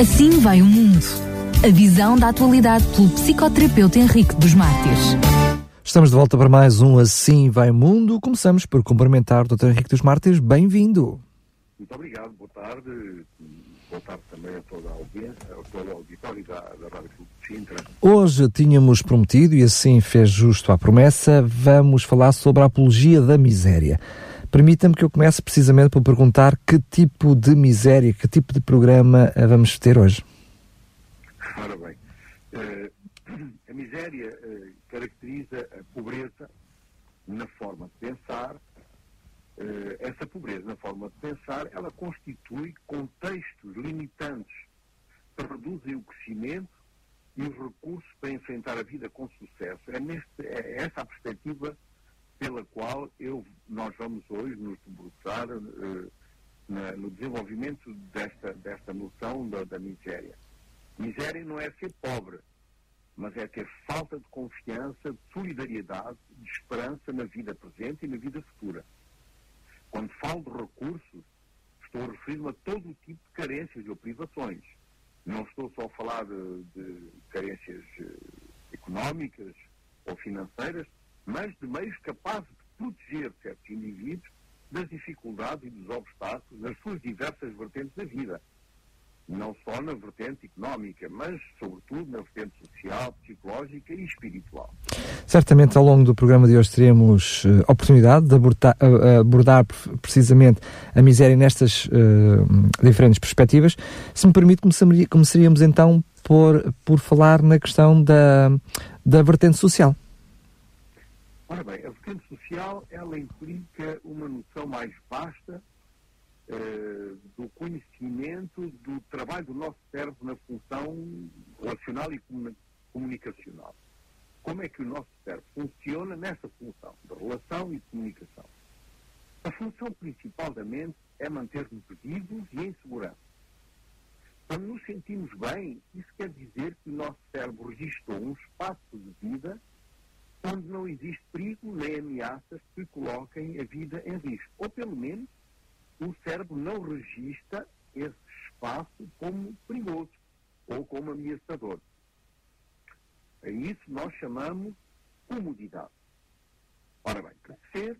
Assim vai o mundo. A visão da atualidade pelo psicoterapeuta Henrique dos Mártires. Estamos de volta para mais um Assim Vai o Mundo. Começamos por cumprimentar o Dr. Henrique dos Mártires. Bem-vindo. Muito obrigado, boa tarde. Boa tarde também a toda a audiência, a todo o auditório da, da Rádio Clube de Sintra. Hoje tínhamos prometido, e assim fez justo à promessa, vamos falar sobre a apologia da miséria. Permita-me que eu comece precisamente por perguntar que tipo de miséria, que tipo de programa eh, vamos ter hoje. Ora bem, eh, a miséria eh, caracteriza a pobreza na forma de pensar. Essa pobreza na forma de pensar, ela constitui contextos limitantes que reduzem o crescimento e os recursos para enfrentar a vida com sucesso. É, neste, é essa a perspectiva pela qual eu, nós vamos hoje nos debruçar eh, na- no desenvolvimento desta, desta noção da, da miséria. Miséria não é ser pobre, mas é ter falta de confiança, de solidariedade, de esperança na vida presente e na vida futura. Quando falo de recursos, estou a referir-me a todo o tipo de carências ou privações. Não estou só a falar de, de carências eh, económicas ou financeiras, mas de meios capazes de proteger certos indivíduos das dificuldades e dos obstáculos nas suas diversas vertentes da vida. Não só na vertente económica, mas, sobretudo, na vertente social, psicológica e espiritual. Certamente ao longo do programa de hoje teremos eh, oportunidade de abordar, eh, abordar pre- precisamente a miséria nestas eh, diferentes perspectivas. Se me permite, começaríamos então por, por falar na questão da, da vertente social. Ora bem, a vertente social, ela implica uma noção mais vasta eh, do conhecimento do trabalho do nosso cérebro na função relacional e comuni- comunicacional. Como é que o nosso cérebro funciona nessa função de relação e comunicação? A função principal da mente é manter-nos vivos e em segurança. Quando nos sentimos bem, isso quer dizer que o nosso cérebro registrou um espaço de vida onde não existe perigo nem ameaças que coloquem a vida em risco. Ou, pelo menos, o cérebro não registra esse espaço como perigoso ou como ameaçador. A isso nós chamamos comodidade. Ora bem, crescer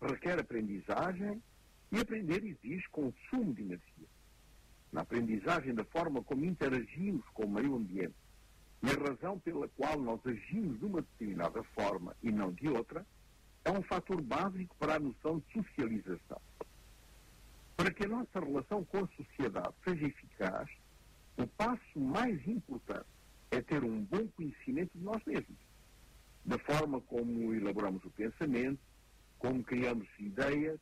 requer aprendizagem e aprender exige consumo de energia. Na aprendizagem da forma como interagimos com o meio ambiente e a razão pela qual nós agimos de uma determinada forma e não de outra, é um fator básico para a noção de socialização. Para que a nossa relação com a sociedade seja eficaz, o passo mais importante é ter um bom conhecimento de nós mesmos, da forma como elaboramos o pensamento, como criamos ideias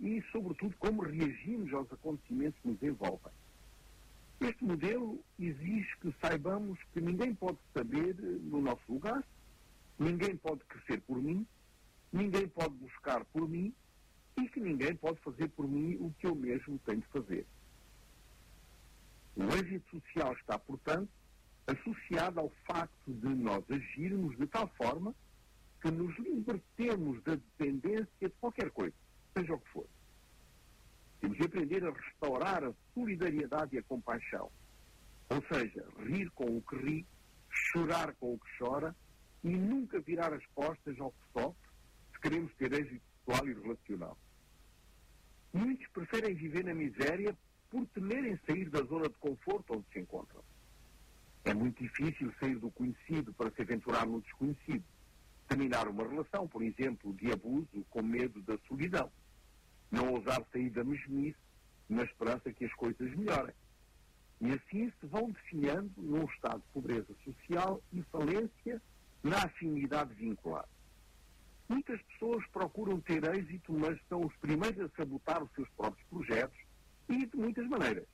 e, sobretudo, como reagimos aos acontecimentos que nos envolvem. Este modelo exige que saibamos que ninguém pode saber eh, no nosso lugar, ninguém pode crescer por mim, ninguém pode buscar por mim e que ninguém pode fazer por mim o que eu mesmo tenho de fazer. O êxito social está, portanto, associado ao facto de nós agirmos de tal forma que nos libertemos da dependência de qualquer coisa, seja o que for. Temos de aprender a restaurar a solidariedade e a compaixão. Ou seja, rir com o que ri, chorar com o que chora e nunca virar as costas ao que sofre se queremos ter êxito pessoal e relacional. Muitos preferem viver na miséria por temerem sair da zona de conforto onde se encontram. É muito difícil sair do conhecido para se aventurar no desconhecido. Terminar uma relação, por exemplo, de abuso com medo da solidão. Não ousar sair da mesmice na esperança que as coisas melhorem. E assim se vão definhando num estado de pobreza social e falência na afinidade vincular. Muitas pessoas procuram ter êxito, mas são os primeiros a sabotar os seus próprios projetos e de muitas maneiras.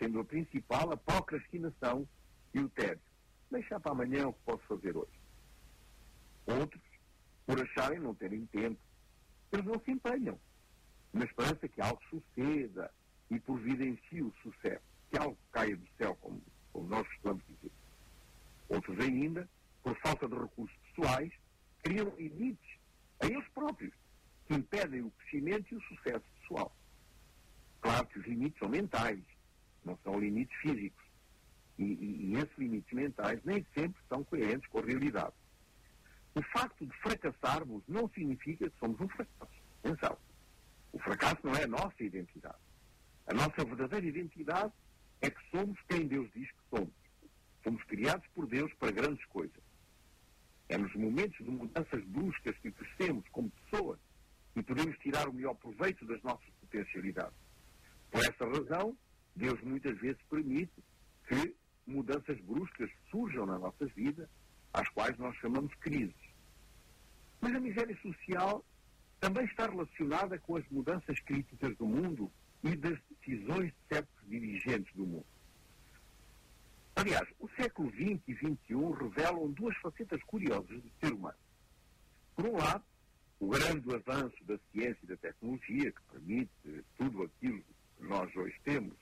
Sendo a principal a procrastinação e o tédio. Deixar para amanhã o que posso fazer hoje. Outros, por acharem não terem tempo, eles não se empenham na esperança que algo suceda e providencie o sucesso, que algo caia do céu, como, como nós costumamos dizer. Outros ainda, por falta de recursos pessoais, criam limites a eles próprios, que impedem o crescimento e o sucesso pessoal. Claro que os limites são mentais, não são limites físicos. E, e, e esses limites mentais nem sempre são coerentes com a realidade. O facto de fracassarmos não significa que somos um fracasso. Atenção. O fracasso não é a nossa identidade. A nossa verdadeira identidade é que somos quem Deus diz que somos. Fomos criados por Deus para grandes coisas. É nos momentos de mudanças bruscas que crescemos como pessoas e podemos tirar o melhor proveito das nossas potencialidades. Por essa razão, Deus muitas vezes permite que mudanças bruscas surjam na nossa vida, às quais nós chamamos crises. Mas a miséria social também está relacionada com as mudanças críticas do mundo e das decisões de certos dirigentes do mundo. Aliás, o século XX e XXI revelam duas facetas curiosas do ser humano. Por um lado, o grande avanço da ciência e da tecnologia, que permite tudo aquilo que nós hoje temos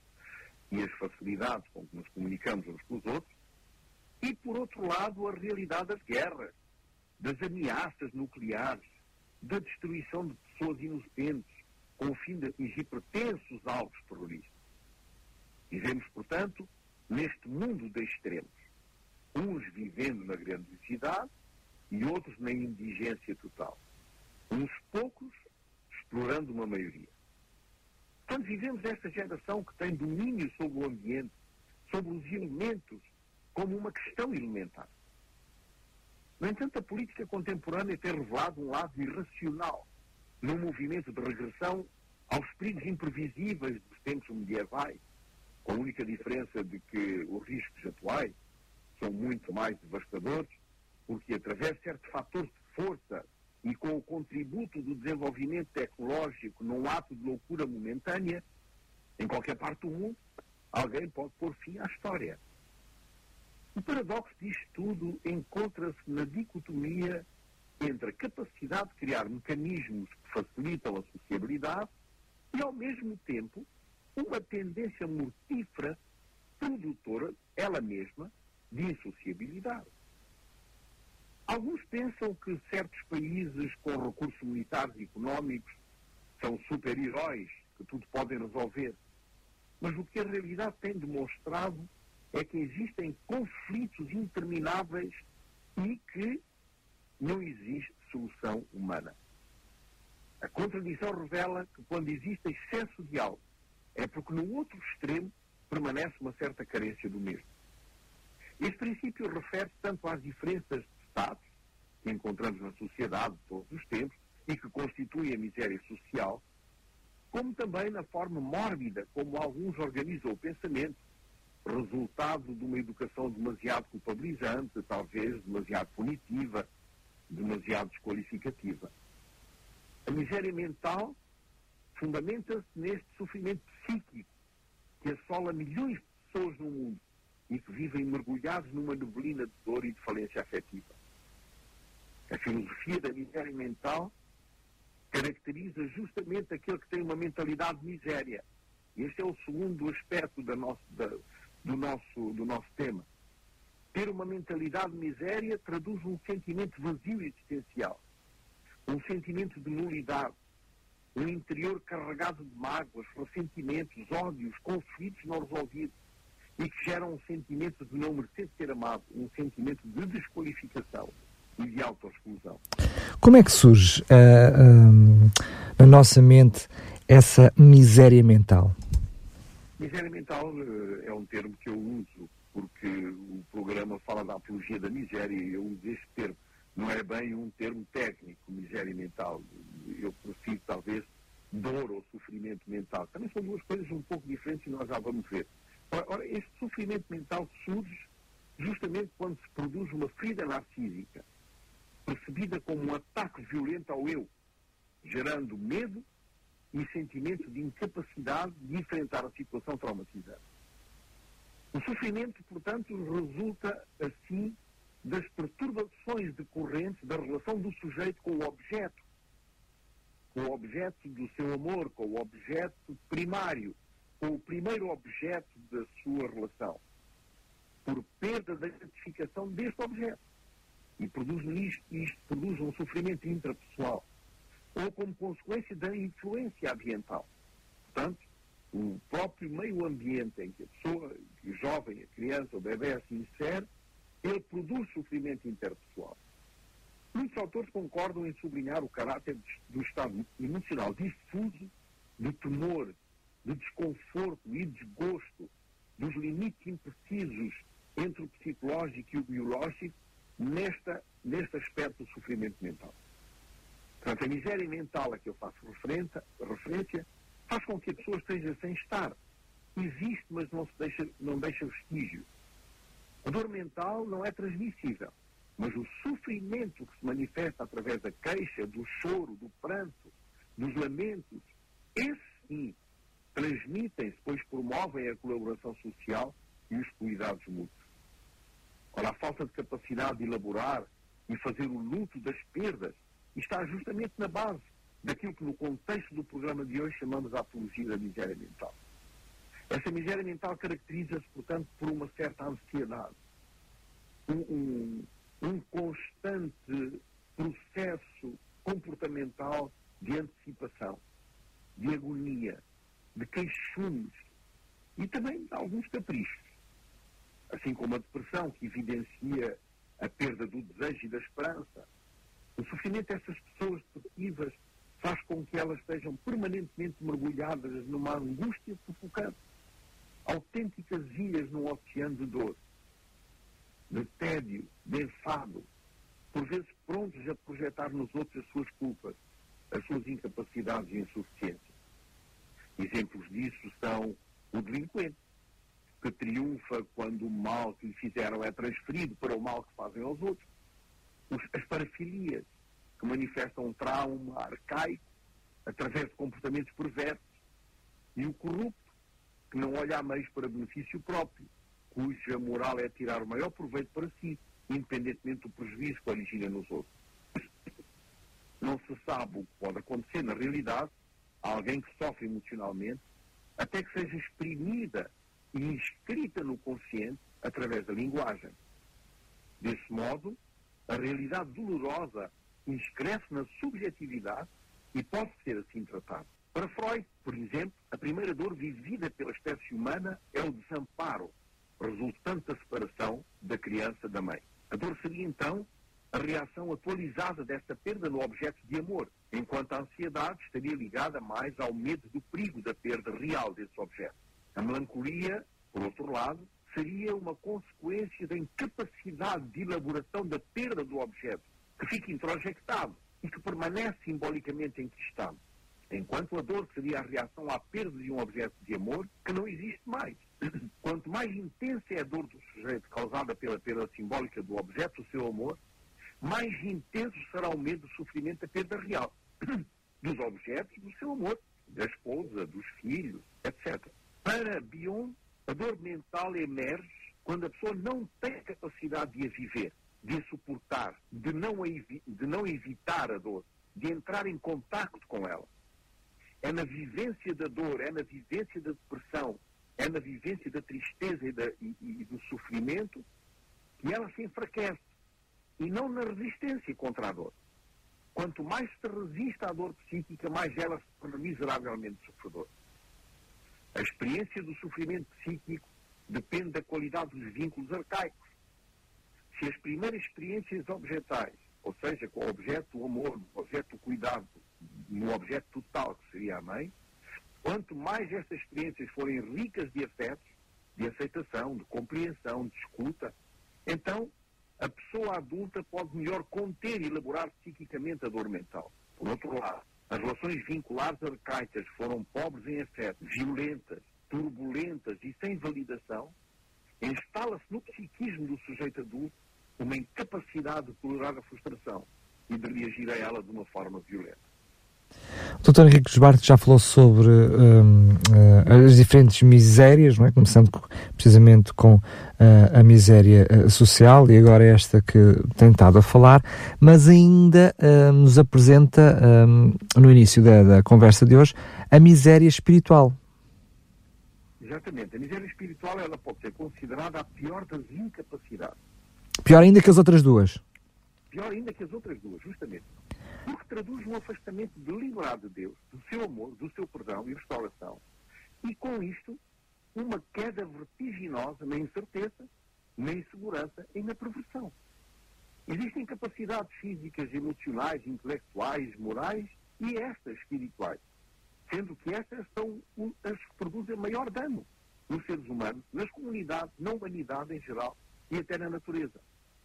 e as facilidades com que nos comunicamos uns com os outros, e, por outro lado, a realidade das guerras, das ameaças nucleares, da destruição de pessoas inocentes, com o fim de atingir pretensos alvos terroristas. Vivemos, portanto, neste mundo de extremos. Uns vivendo na grandiosidade e outros na indigência total. Uns poucos explorando uma maioria. Portanto, vivemos esta geração que tem domínio sobre o ambiente, sobre os elementos, como uma questão elementar. No entanto, a política contemporânea tem revelado um lado irracional num movimento de regressão aos perigos imprevisíveis dos tempos medievais, com a única diferença de que os riscos atuais são muito mais devastadores, porque através de certos fatores de força e com o contributo do desenvolvimento tecnológico num ato de loucura momentânea, em qualquer parte do mundo, alguém pode pôr fim à história. O paradoxo disto tudo encontra-se na dicotomia entre a capacidade de criar mecanismos que facilitam a sociabilidade e, ao mesmo tempo, uma tendência mortífera produtora, ela mesma, de insociabilidade. Alguns pensam que certos países com recursos militares e económicos são super-heróis que tudo podem resolver. Mas o que a realidade tem demonstrado é que existem conflitos intermináveis e que não existe solução humana. A contradição revela que quando existe excesso de algo, é porque no outro extremo permanece uma certa carência do mesmo. Este princípio refere-se tanto às diferenças de Estados que encontramos na sociedade de todos os tempos e que constituem a miséria social, como também na forma mórbida como alguns organizam o pensamento, resultado de uma educação demasiado culpabilizante, talvez demasiado punitiva, demasiado desqualificativa. A miséria mental fundamenta-se neste sofrimento psíquico que assola milhões de pessoas no mundo e que vivem mergulhados numa neblina de dor e de falência afetiva. A filosofia da miséria mental caracteriza justamente aquele que tem uma mentalidade de miséria. Este é o segundo aspecto da nosso, da, do, nosso, do nosso tema. Ter uma mentalidade de miséria traduz um sentimento vazio existencial, um sentimento de nulidade, um interior carregado de mágoas, ressentimentos, ódios, conflitos não resolvidos e que geram um sentimento de não merecer ser amado, um sentimento de desqualificação e de autoexclusão. Como é que surge uh, uh, na nossa mente essa miséria mental? Miséria mental uh, é um termo que eu uso porque o programa fala da apologia da miséria e eu uso este termo não é bem um termo técnico, miséria mental. Eu prefiro, talvez, dor ou sofrimento mental. Também são duas coisas um pouco diferentes e nós já vamos ver. Ora, ora, este sofrimento mental surge justamente quando se produz uma ferida narcísica, percebida como um ataque violento ao eu, gerando medo e sentimento de incapacidade de enfrentar a situação traumatizante. O sofrimento, portanto, resulta, assim, das perturbações decorrentes da relação do sujeito com o objeto, com o objeto do seu amor, com o objeto primário, com o primeiro objeto da sua relação, por perda da identificação deste objeto. E produz isto, isto produz um sofrimento intrapessoal, ou como consequência da influência ambiental. Portanto, o próprio meio ambiente em que a pessoa, o jovem, a criança, o bebê se insere, ele produz sofrimento interpessoal. Muitos autores concordam em sublinhar o caráter do estado emocional difuso, do temor, do desconforto e desgosto, dos limites imprecisos entre o psicológico e o biológico nesta, neste aspecto do sofrimento mental. Portanto, a miséria mental a que eu faço referência faz com que a pessoa esteja sem estar. Existe, mas não, se deixa, não deixa vestígio. A dor mental não é transmissível, mas o sofrimento que se manifesta através da queixa, do choro, do pranto, dos lamentos, esse sim transmitem-se, pois promovem a colaboração social e os cuidados mútuos. Ora, a falta de capacidade de elaborar e fazer o luto das perdas está justamente na base daquilo que no contexto do programa de hoje chamamos a apologia da miséria mental. Essa miséria mental caracteriza-se, portanto, por uma certa ansiedade, um, um, um constante processo comportamental de antecipação, de agonia, de queixumes e também de alguns caprichos. Assim como a depressão, que evidencia a perda do desejo e da esperança. O sofrimento dessas pessoas depressivas faz com que elas estejam permanentemente mergulhadas numa angústia sufocante, autênticas ilhas num oceano de dor, de tédio, de enfado, por vezes prontos a projetar nos outros as suas culpas, as suas incapacidades e insuficiências. Exemplos disso são o delinquente, que triunfa quando o mal que lhe fizeram é transferido para o mal que fazem aos outros, as parafilias, que manifestam um trauma arcaico através de comportamentos perversos, e o corrupto, que não olha a meios para benefício próprio, cuja moral é tirar o maior proveito para si, independentemente do prejuízo que origina nos outros. Não se sabe o que pode acontecer na realidade a alguém que sofre emocionalmente, até que seja exprimida e inscrita no consciente através da linguagem. Desse modo, a realidade dolorosa inscreve na subjetividade e pode ser assim tratado. Para Freud, por exemplo, a primeira dor vivida pela espécie humana é o desamparo, resultante da separação da criança da mãe. A dor seria, então, a reação atualizada desta perda no objeto de amor, enquanto a ansiedade estaria ligada mais ao medo do perigo da perda real desse objeto. A melancolia, por outro lado, seria uma consequência da incapacidade de elaboração da perda do objeto, que fica introjectado e que permanece simbolicamente enquistado. Enquanto a dor seria a reação à perda de um objeto de amor que não existe mais. Quanto mais intensa é a dor do sujeito causada pela perda simbólica do objeto do seu amor, mais intenso será o medo do sofrimento da perda real dos objetos do seu amor, da esposa, dos filhos, etc. Para Bion, a dor mental emerge quando a pessoa não tem capacidade de a viver de suportar, de não, de não evitar a dor, de entrar em contato com ela. É na vivência da dor, é na vivência da depressão, é na vivência da tristeza e, da, e, e do sofrimento que ela se enfraquece. E não na resistência contra a dor. Quanto mais se resiste à dor psíquica, mais ela se torna miseravelmente sofredora. A experiência do sofrimento psíquico depende da qualidade dos vínculos arcaicos se as primeiras experiências objetais, ou seja, com o objeto do amor, o objeto do cuidado, no objeto total, que seria a mãe, quanto mais estas experiências forem ricas de afetos, de aceitação, de compreensão, de escuta, então a pessoa adulta pode melhor conter e elaborar psiquicamente a dor mental. Por outro lado, as relações vinculares arcaicas foram pobres em afeto, violentas, turbulentas e sem validação, instala-se no psiquismo do sujeito adulto uma incapacidade de tolerar a frustração e de reagir a ela de uma forma violenta. O Dr. Henrique Josbarte já falou sobre um, uh, eh, as diferentes misérias, não é? começando precisamente com uh, a miséria uh, social e agora esta que tem estado a falar, mas ainda nos apresenta um, no início da, da, conversa de hoje a miséria espiritual. Exatamente. A miséria espiritual ela pode ser considerada a pior das incapacidades Pior ainda que as outras duas. Pior ainda que as outras duas, justamente. Porque traduz um afastamento deliberado de Deus, do seu amor, do seu perdão e restauração, E com isto, uma queda vertiginosa na incerteza, na insegurança e na perversão. Existem capacidades físicas, emocionais, intelectuais, morais e estas espirituais, sendo que estas são as que produzem maior dano nos seres humanos, nas comunidades, na humanidade em geral e até na natureza.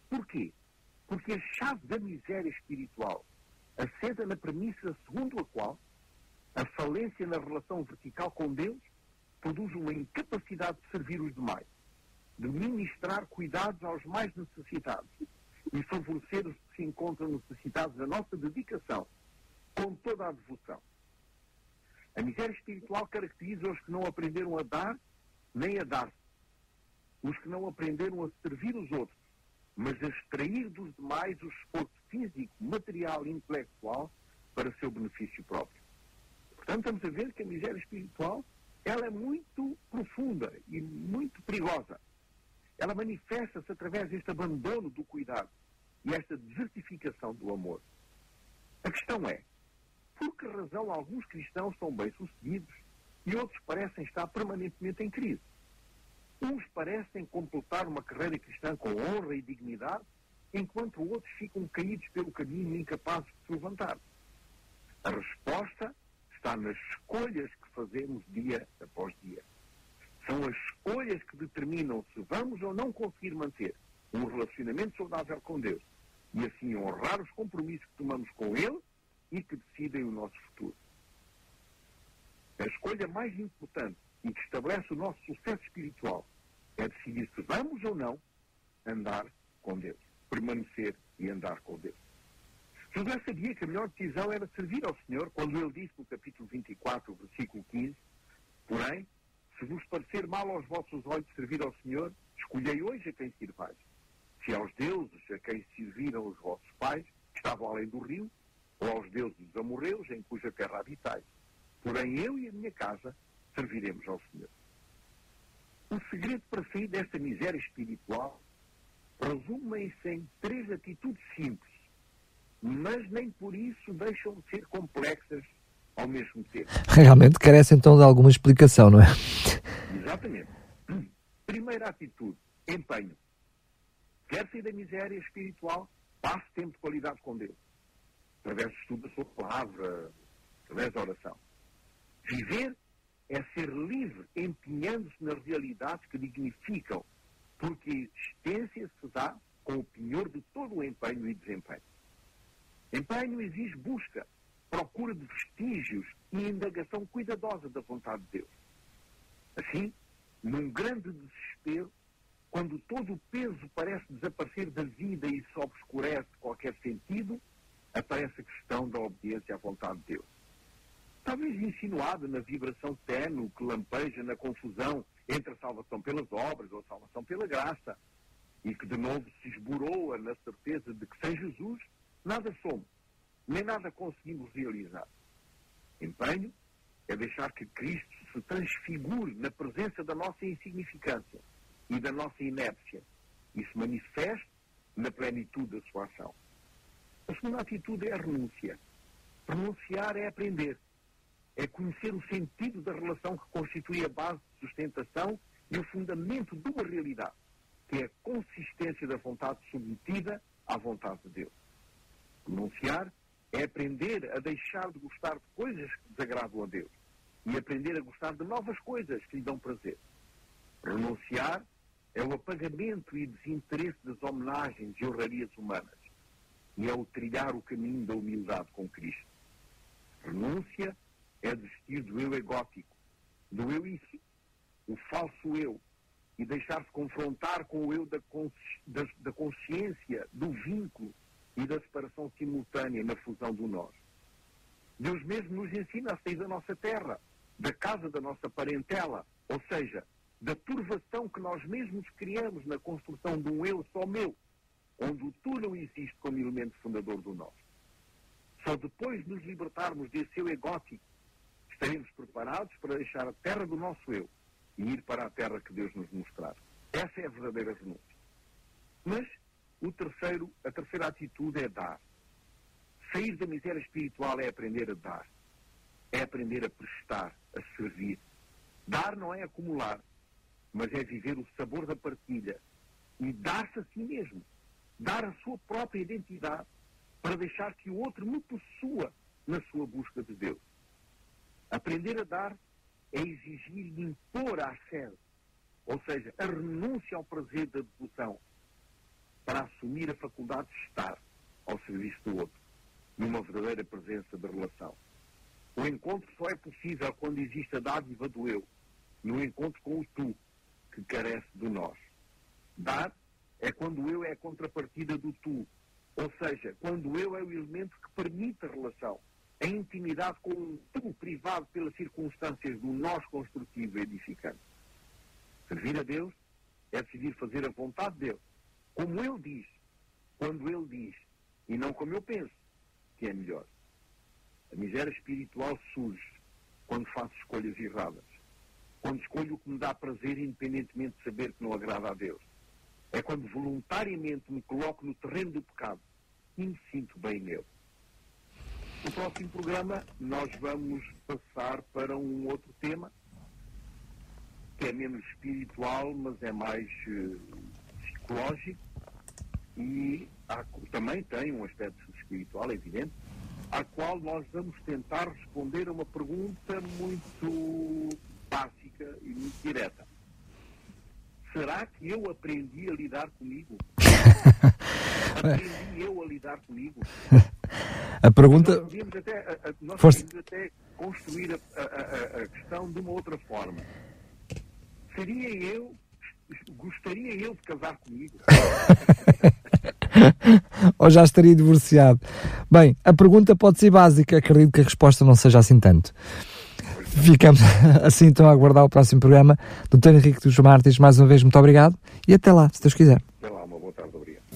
Porquê? Porque a chave da miséria espiritual assenta na premissa segundo a qual a falência na relação vertical com Deus produz uma incapacidade de servir os demais, de ministrar cuidados aos mais necessitados e favorecer os que se encontram necessitados da nossa dedicação, com toda a devoção. A miséria espiritual caracteriza os que não aprenderam a dar nem a dar-se, os que não aprenderam a servir os outros, mas a extrair dos demais o esforço físico, material e intelectual para seu benefício próprio. Portanto, estamos a ver que a miséria espiritual ela é muito profunda e muito perigosa. Ela manifesta-se através deste abandono do cuidado e esta desertificação do amor. A questão é, por que razão alguns cristãos são bem-sucedidos e outros parecem estar permanentemente em crise? Uns parecem completar uma carreira cristã com honra e dignidade, enquanto outros ficam caídos pelo caminho incapazes de se levantar. A resposta está nas escolhas que fazemos dia após dia. São as escolhas que determinam se vamos ou não conseguir manter um relacionamento saudável com Deus e assim honrar os compromissos que tomamos com Ele e que decidem o nosso futuro. A escolha mais importante e que estabelece o nosso sucesso espiritual é decidir se vamos ou não andar com Deus, permanecer e andar com Deus. José sabia que a melhor decisão era servir ao Senhor quando ele disse no capítulo 24, versículo 15: Porém, se vos parecer mal aos vossos olhos servir ao Senhor, escolhei hoje a quem sirvais. Se aos deuses a quem serviram os vossos pais, que estavam além do rio, ou aos deuses dos amorreus, em cuja terra habitais. Porém, eu e a minha casa serviremos ao Senhor. O segredo para sair desta miséria espiritual resume-se em três atitudes simples mas nem por isso deixam de ser complexas ao mesmo tempo. Realmente carece então de alguma explicação, não é? Exatamente. Primeira atitude, empenho. Quer sair da miséria espiritual, passe tempo de qualidade com Deus. Através do estudo da sua palavra, através da oração. Viver é ser livre, empenhando-se nas realidades que dignificam, porque existência se dá com o penhor de todo o empenho e desempenho. Empenho exige busca, procura de vestígios e indagação cuidadosa da vontade de Deus. Assim, num grande desespero, quando todo o peso parece desaparecer da vida e se obscurece qualquer sentido, aparece a questão da obediência à vontade de Deus. Talvez insinuada na vibração tênue que lampeja na confusão entre a salvação pelas obras ou a salvação pela graça, e que de novo se esboroa na certeza de que sem Jesus nada somos, nem nada conseguimos realizar. Empenho é deixar que Cristo se transfigure na presença da nossa insignificância e da nossa inépcia e se manifeste na plenitude da sua ação. A segunda atitude é a renúncia. Renunciar é aprender, é conhecer o sentido da relação que constitui a base de sustentação e o fundamento de uma realidade, que é a consistência da vontade submetida à vontade de Deus. Renunciar é aprender a deixar de gostar de coisas que desagradam a Deus e aprender a gostar de novas coisas que lhe dão prazer. Renunciar é o apagamento e desinteresse das homenagens e honrarias humanas e é o trilhar o caminho da humildade com Cristo. Renúncia é desistir do eu egótico, do eu isso, o falso eu, e deixar-se confrontar com o eu da, consci da, consciência, do vínculo e da separação simultânea na fusão do nós. Deus mesmo nos ensina a sair da nossa terra, da casa da nossa parentela, ou seja, da turvação que nós mesmos criamos na construção de um eu só meu, onde o tu não existe como elemento fundador do nós. Só depois de nos libertarmos desse eu egótico, estaremos preparados para deixar a terra do nosso eu e ir para a terra que Deus nos mostrar. Essa é a verdadeira renúncia. Mas o terceiro, a terceira atitude é dar. Sair da miséria espiritual é aprender a dar. É aprender a prestar, a servir. Dar não é acumular, mas é viver o sabor da partilha e dar-se a si mesmo, dar a sua própria identidade para deixar que o outro me possua na sua busca de Deus. Aprender a dar é exigir e impor a sede, ou seja, a renúncia ao prazer da devoção, para assumir a faculdade de estar ao serviço do outro, numa verdadeira presença de relação. O encontro só é possível quando existe a dádiva do eu, no encontro com o tu, que carece do nós. Dar é quando o eu é a contrapartida do tu, ou seja, quando o eu é o elemento que permite a relação, a intimidade com tu privado pelas circunstâncias do nós construtivo edificante. Servir a Deus é decidir fazer a vontade dele, como ele diz, quando ele diz, e não como eu penso, que é melhor. A miséria espiritual surge quando faço escolhas erradas. Quando escolho o que me dá prazer, independentemente de saber que não agrada a Deus. É quando voluntariamente me coloco no terreno do pecado e me sinto bem nele. No próximo programa, nós vamos passar para um outro tema, que é menos espiritual, mas é mais uh, psicológico e há, também tem um aspecto espiritual, é evidente, à qual nós vamos tentar responder a uma pergunta muito básica e muito direta. Será que eu aprendi a lidar comigo? Eu a lidar comigo? A pergunta. Nós podíamos até, nós podíamos até construir a, a, a, questão de uma outra forma. Seria eu, gostaria eu de casar comigo? Ou já estaria divorciado? Bem, a pergunta pode ser básica, acredito que a resposta não seja assim tanto. Ficamos assim então a aguardar o próximo programa. Doutor Henrique dos Martins, mais uma vez, muito obrigado e até lá, se Deus quiser. Até lá,